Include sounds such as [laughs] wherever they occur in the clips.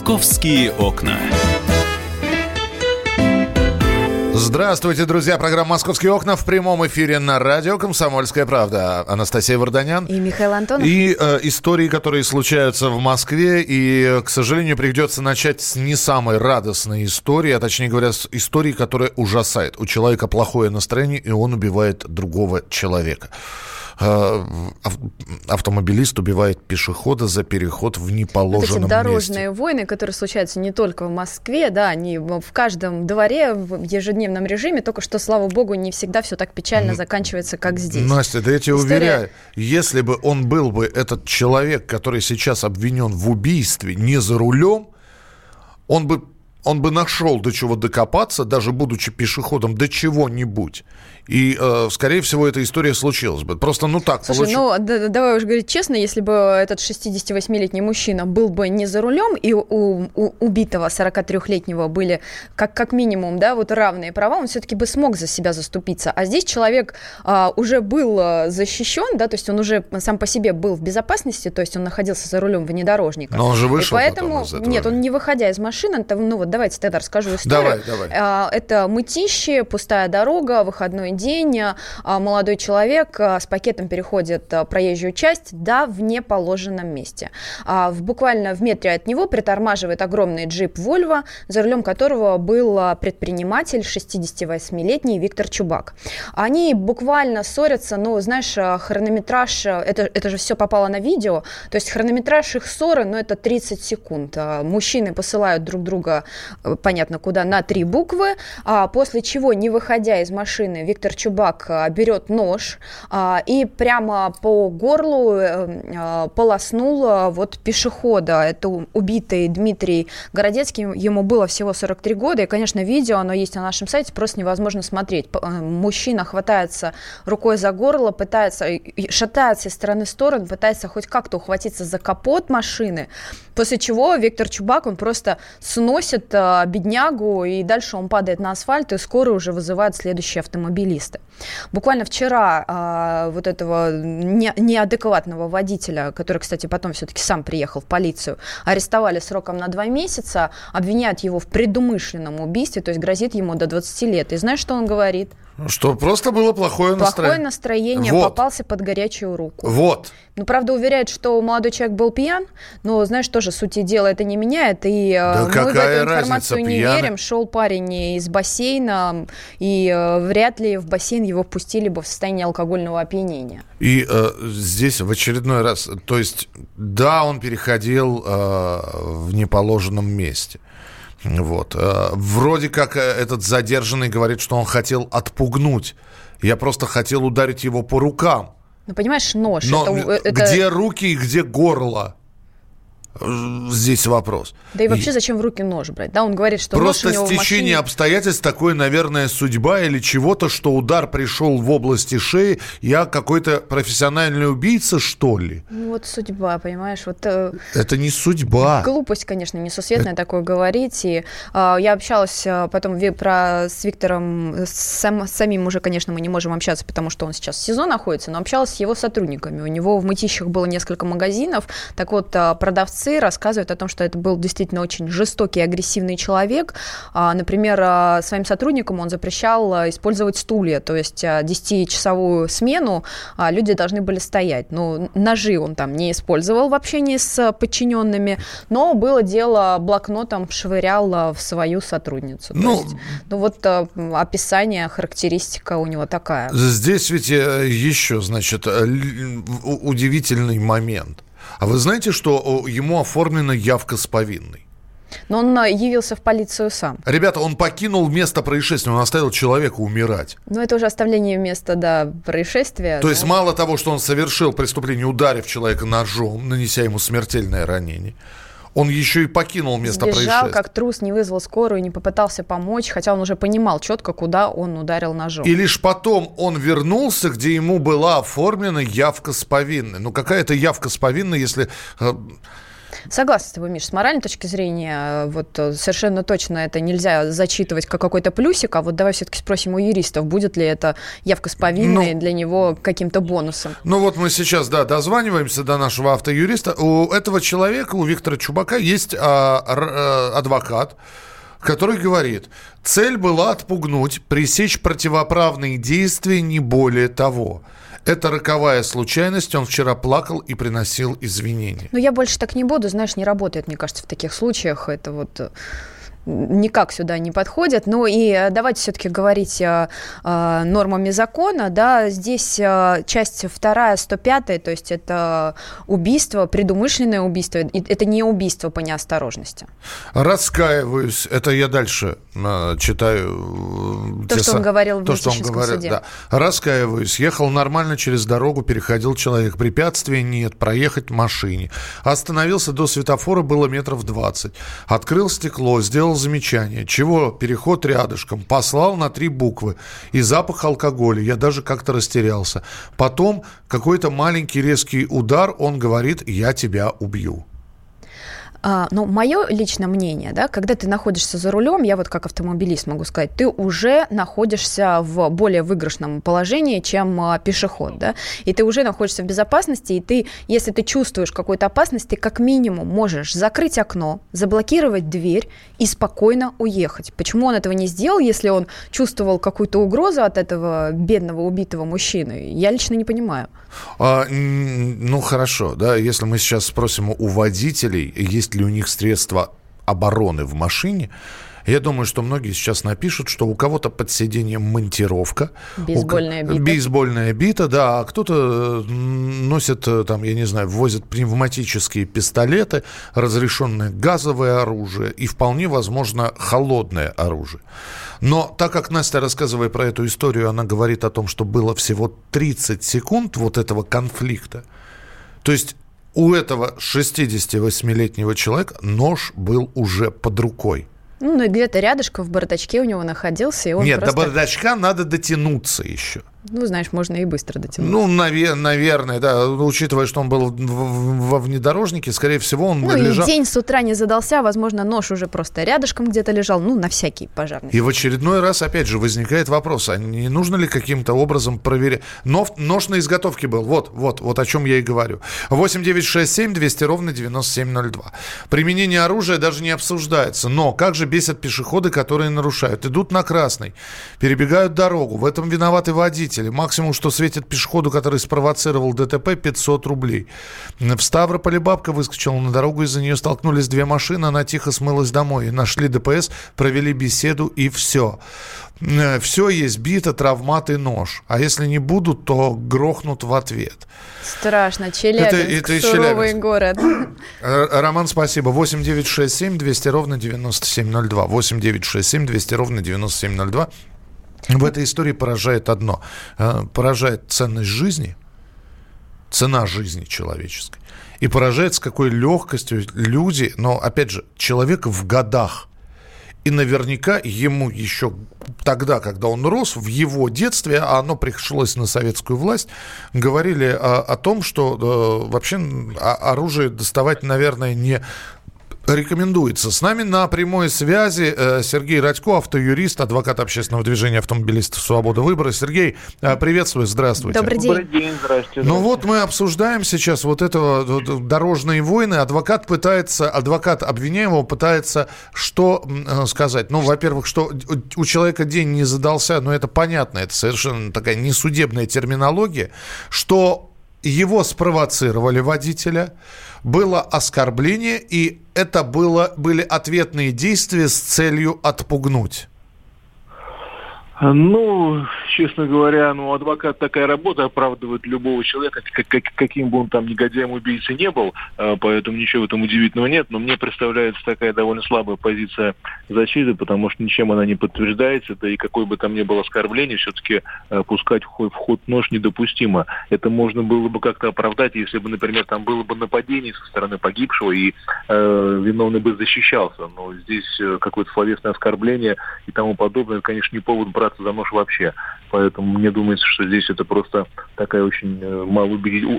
«Московские окна». Здравствуйте, друзья. Программа «Московские окна» в прямом эфире на радио «Комсомольская правда». Анастасия Варданян. И Михаил Антонов. И э, истории, которые случаются в Москве. И, к сожалению, придется начать с не самой радостной истории, а точнее говоря, с истории, которая ужасает. У человека плохое настроение, и он убивает другого человека. Э, автомобилист убивает пешехода за переход в неположенном вот эти дорожные месте. войны, которые случаются не только в Москве, да, они в каждом дворе в ежедневном режиме, только что, слава богу, не всегда все так печально заканчивается, как здесь. Настя, да я тебе История... уверяю, если бы он был бы этот человек, который сейчас обвинен в убийстве, не за рулем, он бы он бы нашел до чего докопаться, даже будучи пешеходом, до чего-нибудь. И, э, скорее всего, эта история случилась бы. Просто, ну так Слушай, получ... ну, да, давай уж говорить честно, если бы этот 68-летний мужчина был бы не за рулем, и у, у убитого 43-летнего были как, как минимум, да, вот равные права, он все-таки бы смог за себя заступиться. А здесь человек а, уже был а, защищен, да, то есть он уже сам по себе был в безопасности, то есть он находился за рулем внедорожника. Но он же вышел и поэтому, из этого. Нет, он не выходя из машины, ну вот давайте тогда расскажу историю. Давай, давай. А, это мытище, пустая дорога, выходной день, а, молодой человек а, с пакетом переходит а, проезжую часть, да, в неположенном месте. В, буквально в метре от него притормаживает огромный джип Volvo, за рулем которого был предприниматель 68-летний Виктор Чубак. Они буквально ссорятся, ну, знаешь, хронометраж, это, это же все попало на видео, то есть хронометраж их ссоры, ну, это 30 секунд. Мужчины посылают друг друга, понятно, куда, на три буквы, после чего, не выходя из машины, Виктор Чубак а, берет нож а, и прямо по горлу э, а, полоснул вот пешехода. Это убитый Дмитрий Городецкий, ему было всего 43 года, и, конечно, видео, оно есть на нашем сайте, просто невозможно смотреть. Э, мужчина хватается рукой за горло, пытается, шатается из стороны в сторону, пытается хоть как-то ухватиться за капот машины, после чего Виктор Чубак, он просто сносит беднягу, и дальше он падает на асфальт, и скоро уже вызывают следующие автомобилисты. Буквально вчера а, вот этого не, неадекватного водителя, который, кстати, потом все-таки сам приехал в полицию, арестовали сроком на два месяца, обвиняют его в предумышленном убийстве, то есть грозит ему до 20 лет. И знаешь, что он говорит? Что просто было плохое настроение. Плохое настроение, вот. попался под горячую руку. Вот. Ну, правда, уверяет, что молодой человек был пьян, но, знаешь, тоже сути дела это не меняет, и э, да мы в эту информацию разница, не верим. Шел парень из бассейна, и э, вряд ли в бассейн его пустили бы в состоянии алкогольного опьянения. И э, здесь в очередной раз, то есть, да, он переходил э, в неположенном месте. Вот. Э, вроде как э, этот задержанный говорит, что он хотел отпугнуть. Я просто хотел ударить его по рукам. Ну, понимаешь, нож. Но это, это... где руки и где горло? Здесь вопрос. Да и вообще зачем в руки нож брать? Да, он говорит, что Просто нож у стечение машине... обстоятельств, такое, наверное, судьба или чего-то, что удар пришел в области шеи. Я какой-то профессиональный убийца, что ли? Ну вот судьба, понимаешь? Вот, э... Это не судьба. Глупость, конечно, несусветная Это... такое говорить. И э, я общалась э, потом про, с Виктором, с сам, самим уже, конечно, мы не можем общаться, потому что он сейчас в СИЗО находится, но общалась с его сотрудниками. У него в Мытищах было несколько магазинов. Так вот, э, продавцы продавцы рассказывают о том, что это был действительно очень жестокий агрессивный человек. А, например, а, своим сотрудникам он запрещал а, использовать стулья, то есть 10-часовую смену люди должны были стоять. Ну, ножи он там не использовал в общении с подчиненными, но было дело блокнотом швырял в свою сотрудницу. Ну, есть, ну вот описание, характеристика у него такая. Здесь ведь э, еще, значит, удивительный момент. А вы знаете, что ему оформлена явка с повинной? Но он а, явился в полицию сам. Ребята, он покинул место происшествия, он оставил человека умирать. Ну, это уже оставление места, да, происшествия. То но... есть мало того, что он совершил преступление, ударив человека ножом, нанеся ему смертельное ранение, он еще и покинул место Сбежал, происшествия. как трус, не вызвал скорую, не попытался помочь, хотя он уже понимал четко, куда он ударил ножом. И лишь потом он вернулся, где ему была оформлена явка с повинной. Ну, какая это явка с повинной, если... Э, Согласна с тобой, Миш, с моральной точки зрения, вот совершенно точно это нельзя зачитывать как какой-то плюсик, а вот давай все-таки спросим у юристов, будет ли это явка с повинной ну, для него каким-то бонусом. Ну вот мы сейчас, да, дозваниваемся до нашего автоюриста. У этого человека, у Виктора Чубака есть а, а, адвокат, который говорит, цель была отпугнуть, пресечь противоправные действия, не более того. Это роковая случайность, он вчера плакал и приносил извинения. Но я больше так не буду, знаешь, не работает, мне кажется, в таких случаях. Это вот э, никак сюда не подходят. Ну и э, давайте все-таки говорить э, э, нормами закона. Да, здесь э, часть вторая, 105, то есть это убийство, предумышленное убийство. Это не убийство по неосторожности. Раскаиваюсь. Это я дальше э, читаю. Э, то, что он говорил в то, что он говорит, суде. Да. Раскаиваюсь. Ехал нормально через дорогу, переходил человек. Препятствия нет, проехать в машине. Остановился до светофора, было метров 20. Открыл стекло, сделал замечание. Чего переход рядышком? Послал на три буквы. И запах алкоголя. Я даже как-то растерялся. Потом какой-то маленький резкий удар. Он говорит, я тебя убью. А, но мое личное мнение, да, когда ты находишься за рулем, я вот как автомобилист могу сказать, ты уже находишься в более выигрышном положении, чем а, пешеход, да, и ты уже находишься в безопасности, и ты, если ты чувствуешь какую-то опасность, ты как минимум можешь закрыть окно, заблокировать дверь и спокойно уехать. Почему он этого не сделал, если он чувствовал какую-то угрозу от этого бедного убитого мужчины? Я лично не понимаю. А, ну хорошо, да, если мы сейчас спросим у водителей, есть ли у них средства обороны в машине, я думаю, что многие сейчас напишут, что у кого-то под сиденьем монтировка. Бейсбольная бита. Бейсбольная бита, да. А кто-то носит, э, там, я не знаю, ввозит пневматические пистолеты, разрешенное газовое оружие и вполне возможно холодное оружие. Но так как Настя, рассказывая про эту историю, она говорит о том, что было всего 30 секунд вот этого конфликта, то есть у этого 68-летнего человека нож был уже под рукой. Ну, и где-то рядышком в бардачке у него находился, и он Нет, просто... до бардачка надо дотянуться еще. Ну, знаешь, можно и быстро дотянуться. Ну, наве- наверное, да. Учитывая, что он был во внедорожнике, скорее всего, он ну, лежал... и день с утра не задался, возможно, нож уже просто рядышком где-то лежал, ну, на всякий пожарный. И в очередной раз, опять же, возникает вопрос, а не нужно ли каким-то образом проверять? Но нож на изготовке был, вот, вот, вот о чем я и говорю. 8 9 6 7 200 ровно 9702. Применение оружия даже не обсуждается, но как же бесят пешеходы, которые нарушают? Идут на красный, перебегают дорогу, в этом виноваты водители водителя. Максимум, что светит пешеходу, который спровоцировал ДТП, 500 рублей. В Ставрополе бабка выскочила на дорогу, из-за нее столкнулись две машины, она тихо смылась домой. Нашли ДПС, провели беседу и все. Э, все есть бита, травмат и нож. А если не будут, то грохнут в ответ. Страшно. Челябинск, это, это суровый Челябинск. город. Э, Роман, спасибо. 8 9 6 7 200 ровно 9702. 8 9 6 7 200 ровно 9702. В этой истории поражает одно. Э, поражает ценность жизни, цена жизни человеческой. И поражает, с какой легкостью люди, но, опять же, человек в годах, и наверняка ему еще тогда, когда он рос, в его детстве, а оно пришлось на советскую власть, говорили о, о том, что э, вообще оружие доставать, наверное, не рекомендуется. С нами на прямой связи э, Сергей Радько, автоюрист, адвокат общественного движения автомобилистов «Свобода выбора». Сергей, э, приветствую, здравствуйте. Добрый день. Добрый день, здравствуйте. Ну вот мы обсуждаем сейчас вот это дорожные войны. Адвокат пытается, адвокат обвиняемого пытается что э, сказать? Ну, во-первых, что у человека день не задался, но это понятно, это совершенно такая несудебная терминология, что его спровоцировали водителя, было оскорбление, и это было, были ответные действия с целью отпугнуть. Ну, честно говоря, ну, адвокат такая работа оправдывает любого человека, как, как, каким бы он там негодяем убийцей не был, а, поэтому ничего в этом удивительного нет, но мне представляется такая довольно слабая позиция защиты, потому что ничем она не подтверждается, да и какой бы там ни было оскорбление, все-таки а, пускать в ход, нож недопустимо. Это можно было бы как-то оправдать, если бы, например, там было бы нападение со стороны погибшего, и э, виновный бы защищался, но здесь э, какое-то словесное оскорбление и тому подобное, это, конечно, не повод браться за нож вообще. поэтому мне думается, что здесь это просто такая очень э,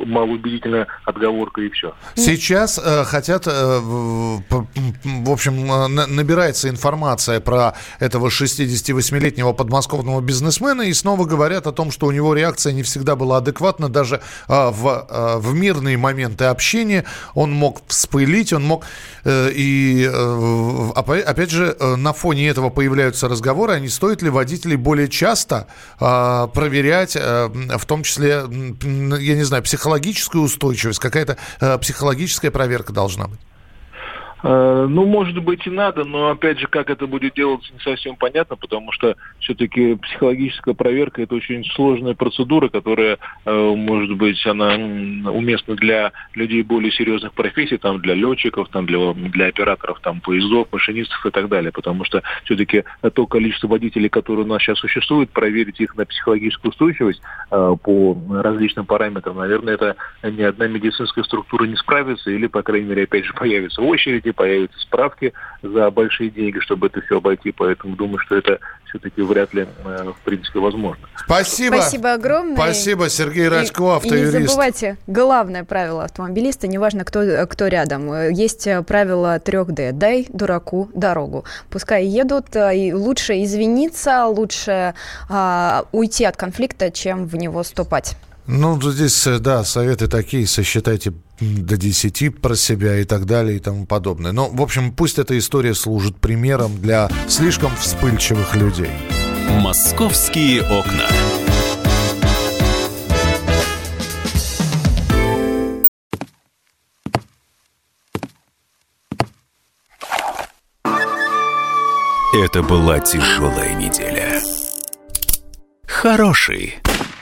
малоубедительная отговорка и все. Сейчас э, хотят, э, в общем, э, набирается информация про этого 68-летнего подмосковного бизнесмена и снова говорят о том, что у него реакция не всегда была адекватна, даже э, в, э, в мирные моменты общения он мог вспылить, он мог э, и э, опять же э, на фоне этого появляются разговоры, а не стоит ли водителей более часто э, проверять, э, в том числе, я не знаю, психологическую устойчивость, какая-то э, психологическая проверка должна быть? Э, ну, может быть, и надо, но, опять же, как это будет делаться, не совсем понятно, потому что все-таки психологическая проверка – это очень сложная процедура, которая, э, может быть, она уместна для людей более серьезных профессий, там, для летчиков, там, для, для операторов там, поездов, машинистов и так далее, потому что все-таки то количество водителей, которые у нас сейчас существует, проверить их на психологическую устойчивость э, по различным параметрам, наверное, это ни одна медицинская структура не справится, или, по крайней мере, опять же, появится очереди, справки, появятся справки за большие деньги, чтобы это все обойти. Поэтому думаю, что это все-таки вряд ли, э, в принципе, возможно. Спасибо. Спасибо огромное. Спасибо, Сергей Рачко, автоюрист. И не забывайте, главное правило автомобилиста, неважно, кто, кто рядом, есть правило 3D. Дай дураку дорогу. Пускай едут, э, и лучше извиниться, лучше а, уйти от конфликта, чем в него ступать. Ну, здесь, э, да, советы такие, сосчитайте до 10 про себя и так далее и тому подобное. Но, в общем, пусть эта история служит примером для слишком вспыльчивых людей. «Московские окна». Это была тяжелая неделя. Хороший.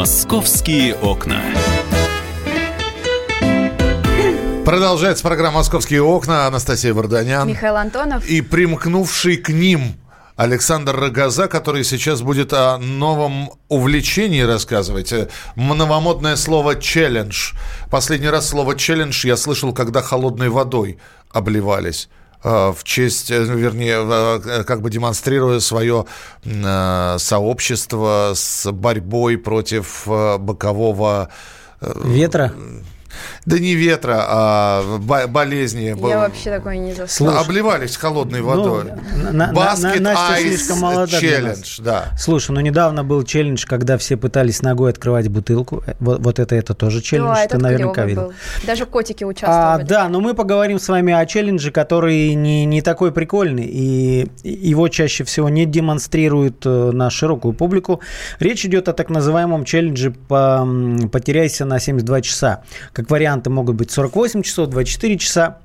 «Московские окна». Продолжается программа «Московские окна». Анастасия Варданян. Михаил Антонов. И примкнувший к ним Александр Рогоза, который сейчас будет о новом увлечении рассказывать. Новомодное слово «челлендж». Последний раз слово «челлендж» я слышал, когда холодной водой обливались. Э, в честь, э, вернее, э, как бы демонстрируя свое сообщество с борьбой против бокового ветра. Да не ветра, а болезни. Я вообще такое не заслушал. Обливались холодной ну, водой. Ну, Баскет Айс челлендж, да. Слушай, ну недавно был челлендж, когда все пытались ногой открывать бутылку. Вот, вот это, это тоже челлендж, да, ты наверняка видел. Был. Даже котики участвовали. А, да, но мы поговорим с вами о челлендже, который не, не такой прикольный, и его чаще всего не демонстрируют э, на широкую публику. Речь идет о так называемом челлендже «Потеряйся на 72 часа». Как варианты могут быть 48 часов, 24 часа.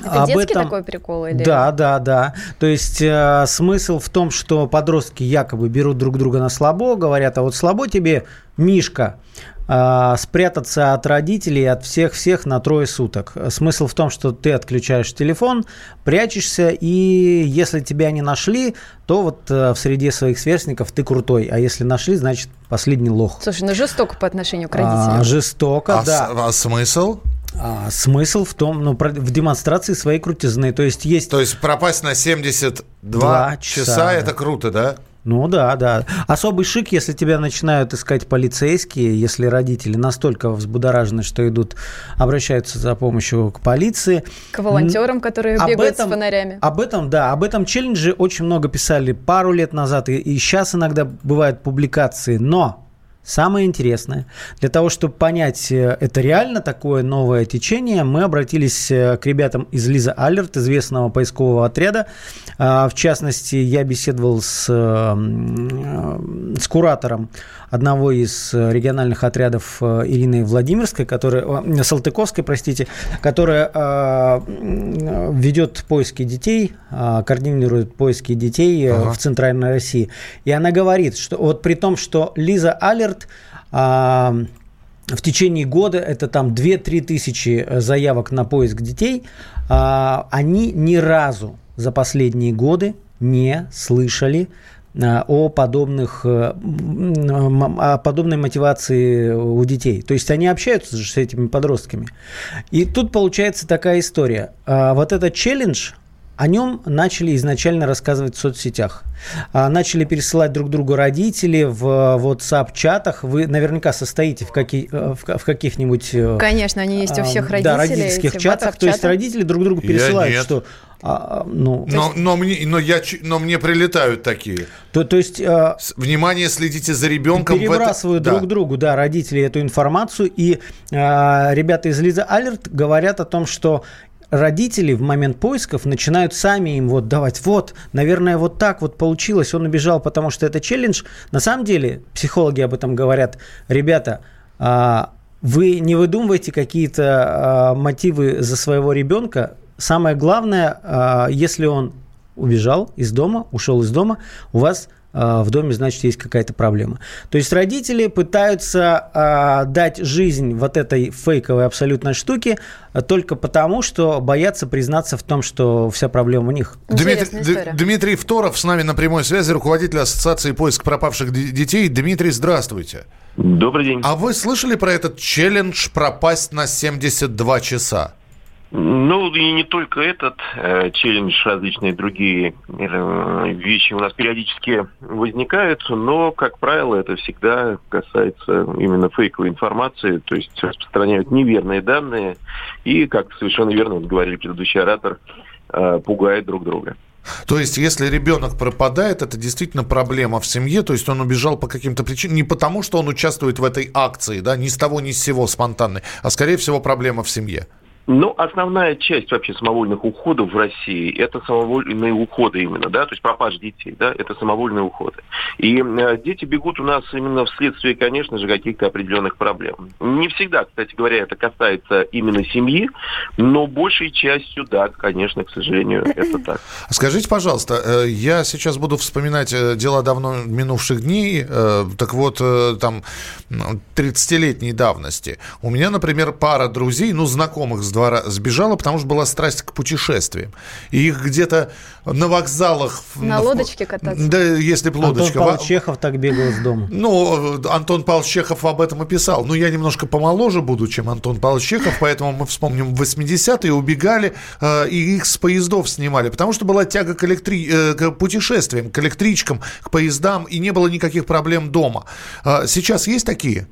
Это Об детский этом... такой прикол? Или... Да, да, да. То есть э, смысл в том, что подростки якобы берут друг друга на слабо, говорят, а вот слабо тебе, Мишка, спрятаться от родителей, от всех-всех на трое суток. Смысл в том, что ты отключаешь телефон, прячешься, и если тебя не нашли, то вот э, в среде своих сверстников ты крутой, а если нашли, значит последний лох. Слушай, ну жестоко по отношению к родителям. А, жестоко, а да. С, а смысл? А, смысл в том, ну, в демонстрации своей крутизны. То есть есть... То есть пропасть на 72 часа, часа да. это круто, да? Ну да, да. Особый шик, если тебя начинают искать полицейские, если родители настолько взбудоражены, что идут, обращаются за помощью к полиции. К волонтерам, которые об бегают этом, с фонарями. Об этом, да, об этом челлендже очень много писали пару лет назад, и, и сейчас иногда бывают публикации, но Самое интересное, для того, чтобы понять, э, это реально такое новое течение, мы обратились э, к ребятам из Лиза Алерт, известного поискового отряда. А, в частности, я беседовал с, э, с куратором одного из региональных отрядов Ириной Владимирской, которая, Салтыковской, простите, которая ведет поиски детей, координирует поиски детей ага. в Центральной России. И она говорит, что вот при том, что Лиза Алерт Эксперт. А, в течение года это там 2-3 тысячи заявок на поиск детей. А, они ни разу за последние годы не слышали а, о подобных о подобной мотивации у детей. То есть они общаются с этими подростками. И тут получается такая история. Вот этот челлендж, о нем начали изначально рассказывать в соцсетях. А, начали пересылать друг другу родители в WhatsApp-чатах. Вы наверняка состоите в, каких, э, в каких-нибудь... Э, Конечно, они есть у а, всех родителей. Да, родительских чатах. То есть родители друг другу пересылают, что а, а, ну, но, есть... но, мне, но, я, но мне прилетают такие. То, то есть... Э, Внимание, следите за ребенком. Перебрасывают это... друг да. другу, да, родители эту информацию. И э, ребята из Лиза Алерт говорят о том, что родители в момент поисков начинают сами им вот давать, вот, наверное, вот так вот получилось, он убежал, потому что это челлендж. На самом деле, психологи об этом говорят, ребята, а, вы не выдумывайте какие-то а, мотивы за своего ребенка. Самое главное, а, если он убежал из дома, ушел из дома, у вас в доме, значит, есть какая-то проблема. То есть родители пытаются э, дать жизнь вот этой фейковой абсолютной штуке только потому, что боятся признаться в том, что вся проблема у них. Дмитрий, Дмитрий Второв с нами на прямой связи, руководитель Ассоциации поиск пропавших детей. Дмитрий, здравствуйте. Добрый день. А вы слышали про этот челлендж пропасть на 72 часа? Ну, и не только этот э, челлендж, различные другие э, вещи у нас периодически возникают, но, как правило, это всегда касается именно фейковой информации, то есть распространяют неверные данные и, как совершенно верно говорили предыдущий оратор, э, пугают друг друга. То есть, если ребенок пропадает, это действительно проблема в семье, то есть он убежал по каким-то причинам, не потому, что он участвует в этой акции, да, ни с того, ни с сего спонтанной, а скорее всего проблема в семье. Ну, основная часть вообще самовольных уходов в России – это самовольные уходы именно, да, то есть пропаж детей, да, это самовольные уходы. И э, дети бегут у нас именно вследствие, конечно же, каких-то определенных проблем. Не всегда, кстати говоря, это касается именно семьи, но большей частью, да, конечно, к сожалению, это так. Скажите, пожалуйста, э, я сейчас буду вспоминать э, дела давно минувших дней, э, так вот, там, 30-летней давности. У меня, например, пара друзей, ну, знакомых с двора сбежала, потому что была страсть к путешествиям. И их где-то на вокзалах... На лодочке кататься? Да, если бы лодочка. Антон Павлович Чехов так бегал из дома. Ну, Антон Павлович Чехов об этом и писал. Ну, я немножко помоложе буду, чем Антон Павлович Чехов, поэтому мы вспомним 80-е, убегали, э, и их с поездов снимали, потому что была тяга к, электри... э, к путешествиям, к электричкам, к поездам, и не было никаких проблем дома. Э, сейчас есть такие?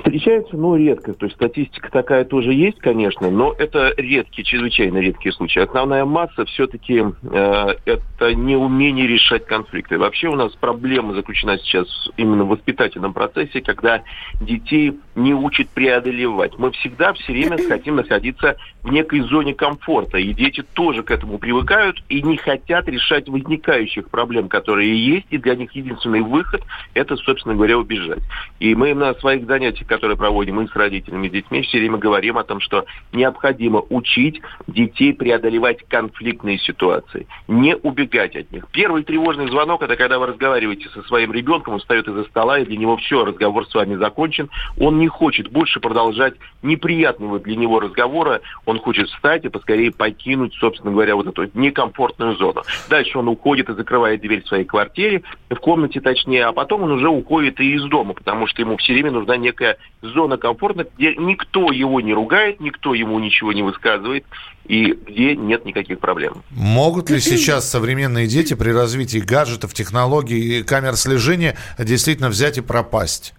Встречаются, но редко. То есть статистика такая тоже есть, конечно, но это редкие, чрезвычайно редкие случаи. Основная масса все-таки э, это неумение решать конфликты. Вообще у нас проблема заключена сейчас именно в воспитательном процессе, когда детей не учат преодолевать. Мы всегда все время [clears throat] хотим находиться в некой зоне комфорта, и дети тоже к этому привыкают и не хотят решать возникающих проблем, которые есть, и для них единственный выход – это, собственно говоря, убежать. И мы на своих занятиях, которые проводим и с родителями, и с детьми, все время говорим о том, что необходимо учить детей преодолевать конфликтные ситуации, не убегать от них. Первый тревожный звонок – это когда вы разговариваете со своим ребенком, он встает из-за стола, и для него все, разговор с вами закончен. Он не хочет больше продолжать неприятного для него разговора, он хочет встать и поскорее покинуть, собственно говоря, вот эту некомфортную зону. Дальше он уходит и закрывает дверь в своей квартире, в комнате точнее, а потом он уже уходит и из дома, потому что ему все время нужна некая зона комфорта, где никто его не ругает, никто ему ничего не высказывает, и где нет никаких проблем. Могут ли сейчас современные дети при развитии гаджетов, технологий и камер слежения действительно взять и пропасть?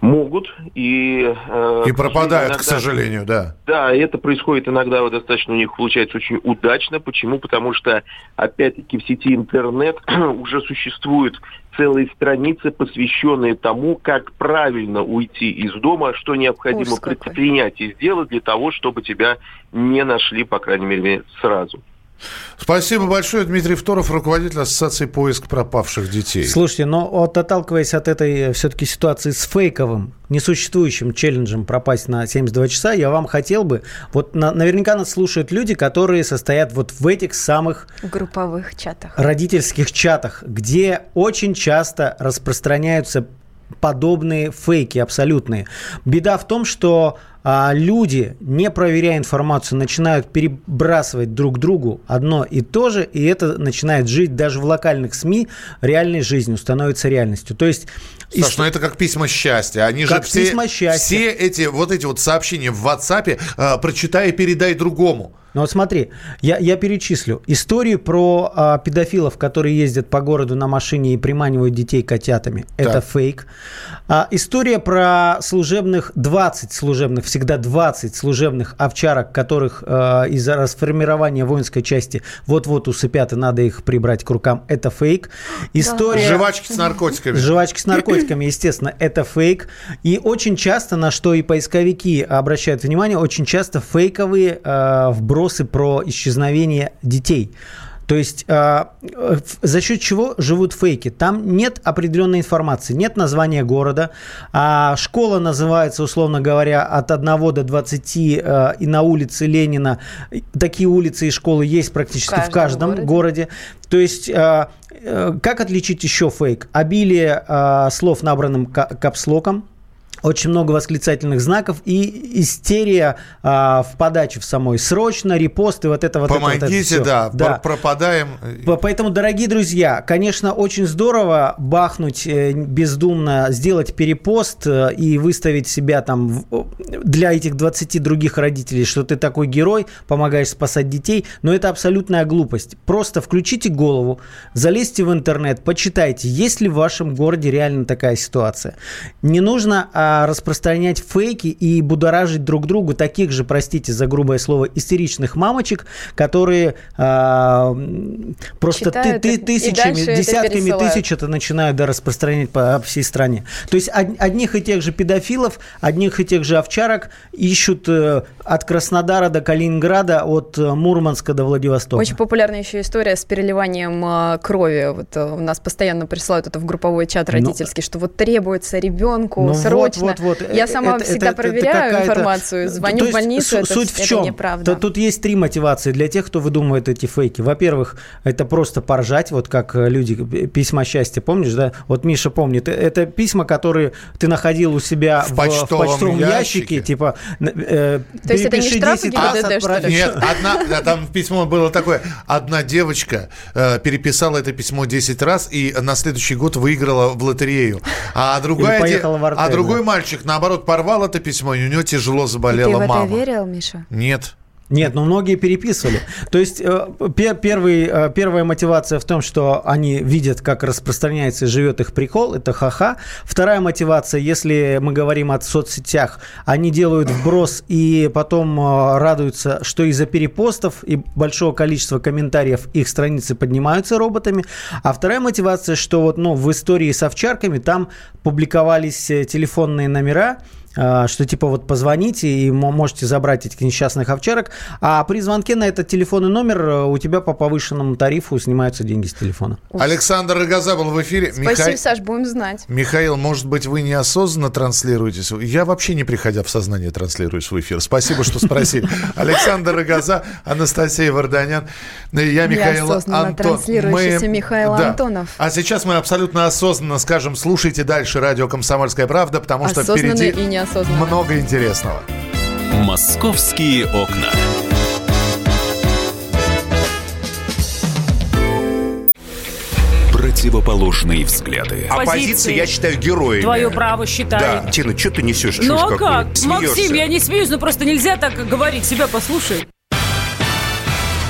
Могут и... Э, и пропадают, иногда, к сожалению, да. Да, это происходит иногда вот достаточно у них получается очень удачно. Почему? Потому что, опять-таки, в сети интернет [clears throat] уже существуют целые страницы, посвященные тому, как правильно уйти из дома, что необходимо Ужас предпринять какой. и сделать для того, чтобы тебя не нашли, по крайней мере, сразу. Спасибо большое. Дмитрий Второв, руководитель Ассоциации поиск пропавших детей. Слушайте, но вот отталкиваясь от этой э, все-таки ситуации с фейковым, несуществующим челленджем пропасть на 72 часа, я вам хотел бы... Вот на, наверняка нас слушают люди, которые состоят вот в этих самых... Групповых чатах. Родительских чатах, где очень часто распространяются подобные фейки абсолютные. Беда в том, что а, люди, не проверяя информацию, начинают перебрасывать друг другу одно и то же, и это начинает жить даже в локальных СМИ реальной жизнью, становится реальностью. То есть Саш, ну это как письма счастья. Они как же все, счастья. все эти вот эти вот сообщения в WhatsApp э, прочитай и передай другому. Ну вот смотри, я, я перечислю. Историю про а, педофилов, которые ездят по городу на машине и приманивают детей котятами. Так. Это фейк. А, история про служебных, 20 служебных, всегда 20 служебных овчарок, которых а, из-за расформирования воинской части вот-вот усыпят и надо их прибрать к рукам. Это фейк. История... Жвачки с наркотиками. Жвачки с наркотиками, естественно, это фейк. И очень часто, на что и поисковики обращают внимание, очень часто фейковые а, вбросы вопросы про исчезновение детей. То есть э, за счет чего живут фейки? Там нет определенной информации, нет названия города. А школа называется, условно говоря, от 1 до 20, э, и на улице Ленина. Такие улицы и школы есть практически в каждом, в каждом городе. городе. То есть э, э, как отличить еще фейк? Обилие слов, набранным капслоком, очень много восклицательных знаков и истерия а, в подаче в самой. Срочно, репосты, вот это вот Помогите, это, вот это да, да. пропадаем. Поэтому, дорогие друзья, конечно, очень здорово бахнуть э, бездумно, сделать перепост э, и выставить себя там для этих 20 других родителей, что ты такой герой, помогаешь спасать детей, но это абсолютная глупость. Просто включите голову, залезьте в интернет, почитайте, есть ли в вашем городе реально такая ситуация. Не нужно а, распространять фейки и будоражить друг другу таких же, простите за грубое слово, истеричных мамочек, которые а, просто ты, ты, тысячами, десятками тысяч это начинают да, распространять по всей стране. То есть одних и тех же педофилов, одних и тех же овчарок ищут э, от Краснодара до Калининграда, от э, Мурманска до Владивостока. Очень популярная еще история с переливанием э, крови. Вот у нас постоянно присылают это в групповой чат ну, родительский, Но... что вот требуется ребенку ну срочно вот, вот, вот. Я сама это, всегда это, проверяю это информацию, звоню в больницу, это, суть в чем? неправда. Тут есть три мотивации для тех, кто выдумывает эти фейки. Во-первых, это просто поржать, вот как э, люди, письма счастья, помнишь, да? Вот Миша помнит. Э, это письма, которые ты находил у себя в, в почтовом, в почтовом ящике. ящике, типа э, То есть это не штраф 10 раз отправь... Нет, одна, там письмо было такое. Одна девочка э, переписала это письмо 10 раз и на следующий год выиграла в лотерею. А другая, а другой мальчик, наоборот, порвал это письмо, и у него тяжело заболела и ты мама. в это верил, Миша? Нет. Нет, ну многие переписывали. То есть э, первый, э, первая мотивация в том, что они видят, как распространяется и живет их прикол, это ха-ха. Вторая мотивация, если мы говорим о соцсетях, они делают вброс и потом э, радуются, что из-за перепостов и большого количества комментариев их страницы поднимаются роботами. А вторая мотивация, что вот ну, в истории с овчарками там публиковались телефонные номера, что типа вот позвоните и можете забрать этих несчастных овчарок, а при звонке на этот телефонный номер э, у тебя по повышенному тарифу снимаются деньги с телефона. Александр Рогоза был в эфире. Спасибо, Миха... Саш, будем знать. Михаил, может быть, вы неосознанно транслируетесь? Я вообще не приходя в сознание транслируюсь в эфир. Спасибо, что спросили. [laughs] Александр Рогоза, Анастасия Варданян, я Михаил Антон. Мы... Михаил Антонов. А сейчас мы абсолютно осознанно скажем, слушайте дальше радио «Комсомольская правда», потому что впереди... неосознанно. Много интересного. Московские окна. Противоположные взгляды. Оппозиция, я считаю, героями. Твое право считаю. Да. Тина, что ты несешь? Ну а как? Смеешься? Максим, я не смеюсь, но просто нельзя так говорить. Себя послушай.